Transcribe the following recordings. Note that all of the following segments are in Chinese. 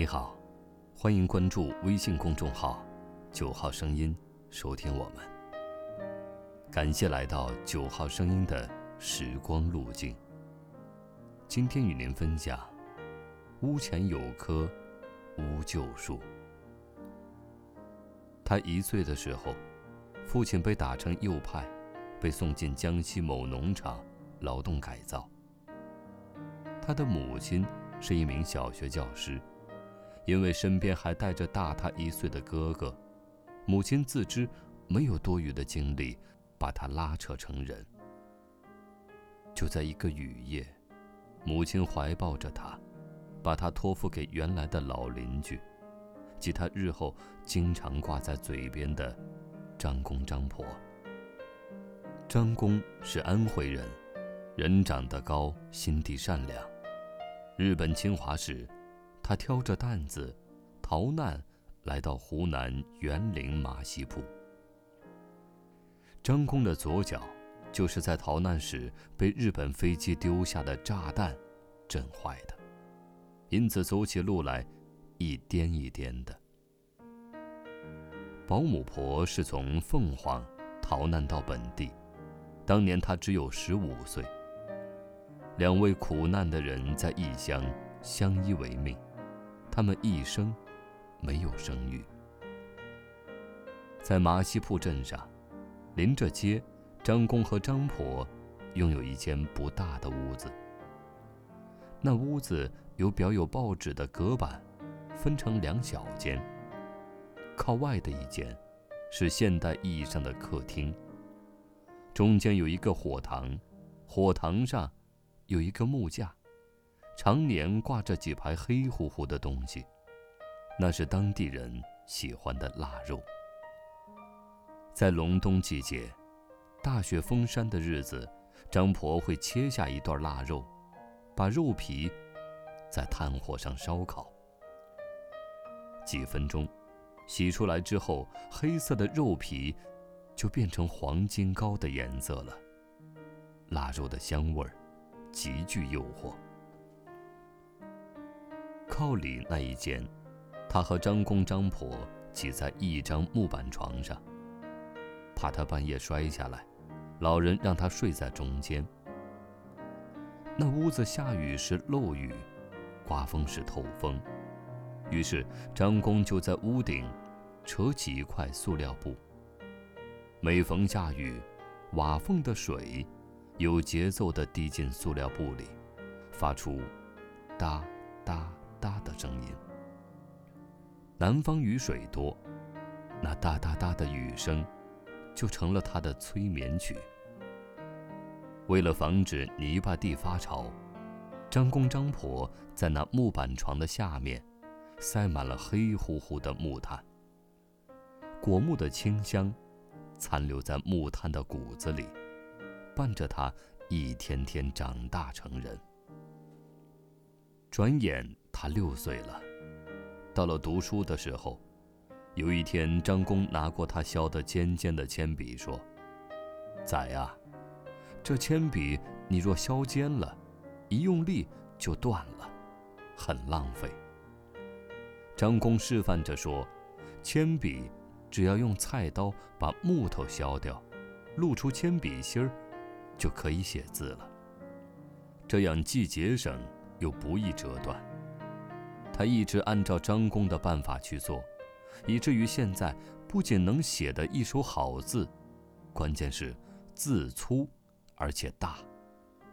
你好，欢迎关注微信公众号“九号声音”，收听我们。感谢来到“九号声音”的时光路径。今天与您分享：屋前有棵乌桕树。他一岁的时候，父亲被打成右派，被送进江西某农场劳动改造。他的母亲是一名小学教师。因为身边还带着大他一岁的哥哥，母亲自知没有多余的精力把他拉扯成人。就在一个雨夜，母亲怀抱着他，把他托付给原来的老邻居，即他日后经常挂在嘴边的张公张婆。张公是安徽人，人长得高，心地善良。日本侵华时。他挑着担子，逃难，来到湖南沅陵马溪铺。张工的左脚，就是在逃难时被日本飞机丢下的炸弹震坏的，因此走起路来一颠一颠的。保姆婆是从凤凰逃难到本地，当年他只有十五岁。两位苦难的人在异乡相依为命。他们一生没有生育。在马溪铺镇上，临着街，张公和张婆拥有一间不大的屋子。那屋子有裱有报纸的隔板，分成两小间。靠外的一间是现代意义上的客厅。中间有一个火塘，火塘上有一个木架。常年挂着几排黑乎乎的东西，那是当地人喜欢的腊肉。在隆冬季节，大雪封山的日子，张婆会切下一段腊肉，把肉皮在炭火上烧烤。几分钟，洗出来之后，黑色的肉皮就变成黄金膏的颜色了。腊肉的香味儿极具诱惑。靠里那一间，他和张公张婆挤在一张木板床上，怕他半夜摔下来，老人让他睡在中间。那屋子下雨时漏雨，刮风时透风，于是张公就在屋顶扯起一块塑料布。每逢下雨，瓦缝的水有节奏地滴进塑料布里，发出哒哒。哒的声音。南方雨水多，那哒哒哒的雨声，就成了他的催眠曲。为了防止泥巴地发潮，张公张婆在那木板床的下面，塞满了黑乎乎的木炭。果木的清香，残留在木炭的骨子里，伴着他一天天长大成人。转眼。他六岁了，到了读书的时候，有一天，张公拿过他削得尖尖的铅笔，说：“仔啊，这铅笔你若削尖了，一用力就断了，很浪费。”张公示范着说：“铅笔只要用菜刀把木头削掉，露出铅笔芯儿，就可以写字了。这样既节省又不易折断。”他一直按照张公的办法去做，以至于现在不仅能写得一手好字，关键是字粗而且大，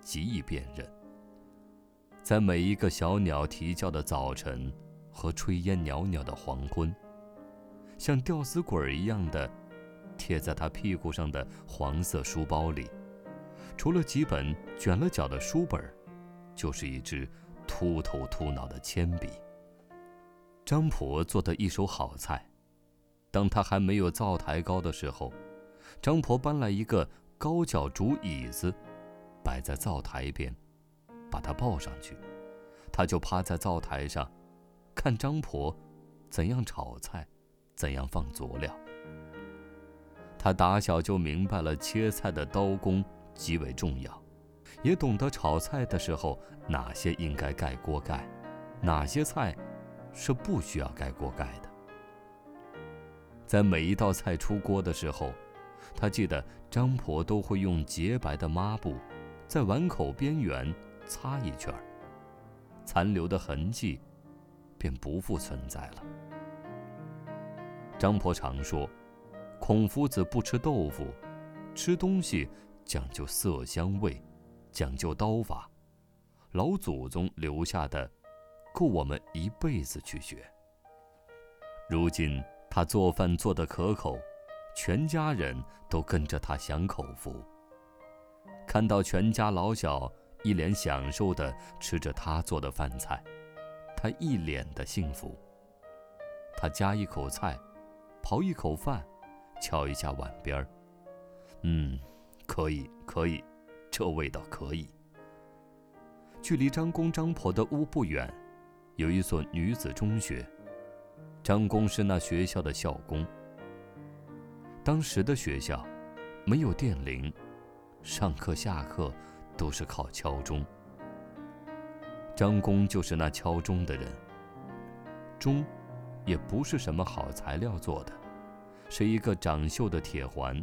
极易辨认。在每一个小鸟啼叫的早晨和炊烟袅袅的黄昏，像吊死鬼一样的贴在他屁股上的黄色书包里，除了几本卷了角的书本，就是一支秃头秃脑的铅笔。张婆做的一手好菜，当他还没有灶台高的时候，张婆搬来一个高脚竹椅子，摆在灶台边，把他抱上去，他就趴在灶台上，看张婆怎样炒菜，怎样放佐料。他打小就明白了切菜的刀工极为重要，也懂得炒菜的时候哪些应该盖锅盖，哪些菜。是不需要盖锅盖的。在每一道菜出锅的时候，他记得张婆都会用洁白的抹布，在碗口边缘擦一圈残留的痕迹便不复存在了。张婆常说，孔夫子不吃豆腐，吃东西讲究色香味，讲究刀法，老祖宗留下的，够我们一辈子去学。如今他做饭做得可口。全家人都跟着他享口福。看到全家老小一脸享受地吃着他做的饭菜，他一脸的幸福。他夹一口菜，刨一口饭，敲一下碗边儿，嗯，可以，可以，这味道可以。距离张公张婆的屋不远，有一所女子中学，张公是那学校的校工。当时的学校没有电铃，上课下课都是靠敲钟。张公就是那敲钟的人。钟也不是什么好材料做的，是一个长锈的铁环，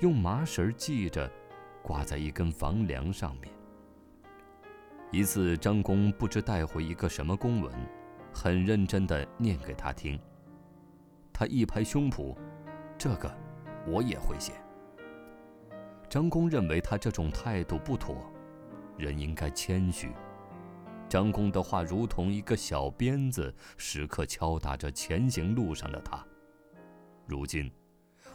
用麻绳系着，挂在一根房梁上面。一次，张公不知带回一个什么公文，很认真地念给他听。他一拍胸脯，这个。我也会写。张公认为他这种态度不妥，人应该谦虚。张公的话如同一个小鞭子，时刻敲打着前行路上的他。如今，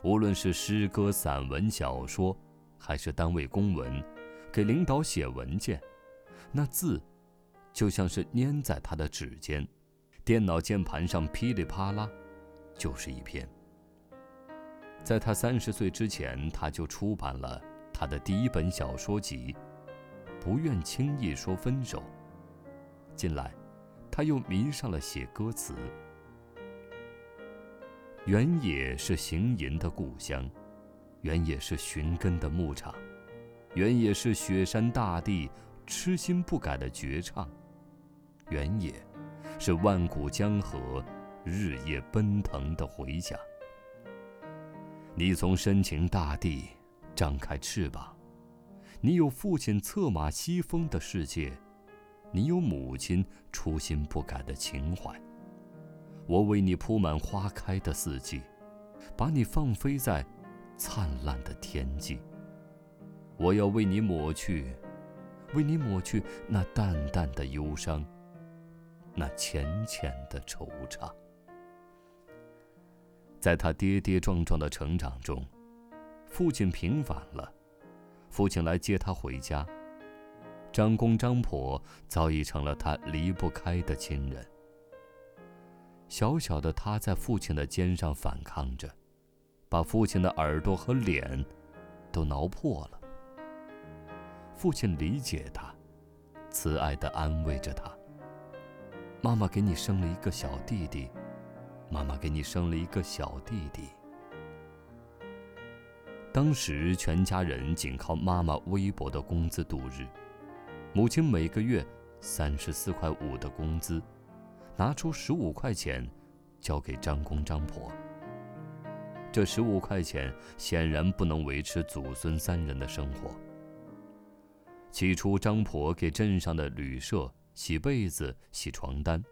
无论是诗歌、散文、小说，还是单位公文，给领导写文件，那字，就像是粘在他的指尖，电脑键盘上噼里啪啦，就是一篇。在他三十岁之前，他就出版了他的第一本小说集《不愿轻易说分手》。近来，他又迷上了写歌词。原野是行吟的故乡，原野是寻根的牧场，原野是雪山大地痴心不改的绝唱，原野是万古江河日夜奔腾的回响。你从深情大地张开翅膀，你有父亲策马西风的世界，你有母亲初心不改的情怀。我为你铺满花开的四季，把你放飞在灿烂的天际。我要为你抹去，为你抹去那淡淡的忧伤，那浅浅的惆怅。在他跌跌撞撞的成长中，父亲平反了，父亲来接他回家。张公张婆早已成了他离不开的亲人。小小的他在父亲的肩上反抗着，把父亲的耳朵和脸都挠破了。父亲理解他，慈爱地安慰着他：“妈妈给你生了一个小弟弟。”妈妈给你生了一个小弟弟。当时全家人仅靠妈妈微薄的工资度日，母亲每个月三十四块五的工资，拿出十五块钱交给张公张婆。这十五块钱显然不能维持祖孙三人的生活。起初，张婆给镇上的旅社洗被子、洗床单。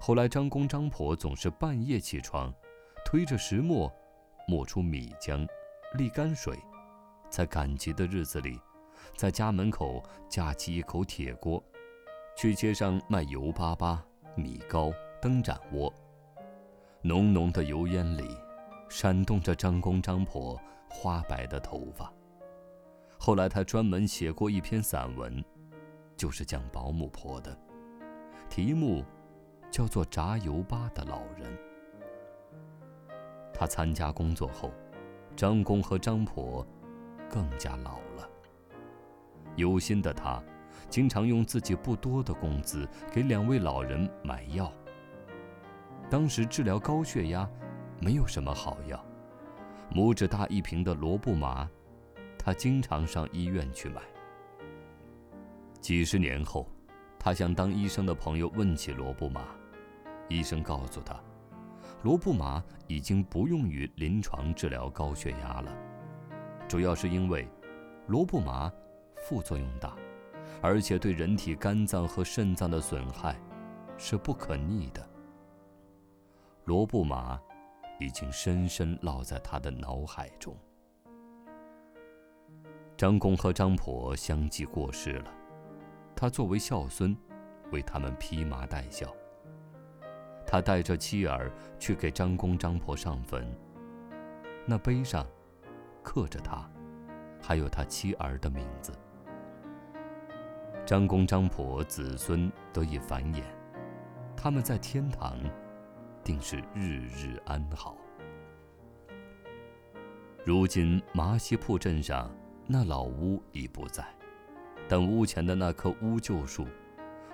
后来，张公张婆总是半夜起床，推着石磨，磨出米浆，沥干水，在赶集的日子里，在家门口架起一口铁锅，去街上卖油粑粑、米糕、灯盏窝。浓浓的油烟里，闪动着张公张婆花白的头发。后来，他专门写过一篇散文，就是讲保姆婆的，题目。叫做炸油粑的老人。他参加工作后，张公和张婆更加老了。有心的他，经常用自己不多的工资给两位老人买药。当时治疗高血压，没有什么好药，拇指大一瓶的罗布麻，他经常上医院去买。几十年后，他向当医生的朋友问起罗布麻。医生告诉他，罗布麻已经不用于临床治疗高血压了，主要是因为罗布麻副作用大，而且对人体肝脏和肾脏的损害是不可逆的。罗布麻已经深深烙在他的脑海中。张公和张婆相继过世了，他作为孝孙，为他们披麻戴孝。他带着妻儿去给张公张婆上坟，那碑上刻着他，还有他妻儿的名字。张公张婆子孙得以繁衍，他们在天堂，定是日日安好。如今麻溪铺镇上那老屋已不在，但屋前的那棵乌桕树。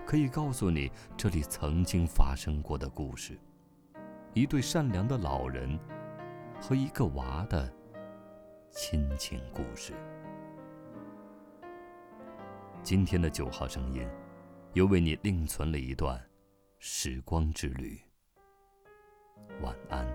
可以告诉你这里曾经发生过的故事，一对善良的老人和一个娃的亲情故事。今天的九号声音，又为你另存了一段时光之旅。晚安。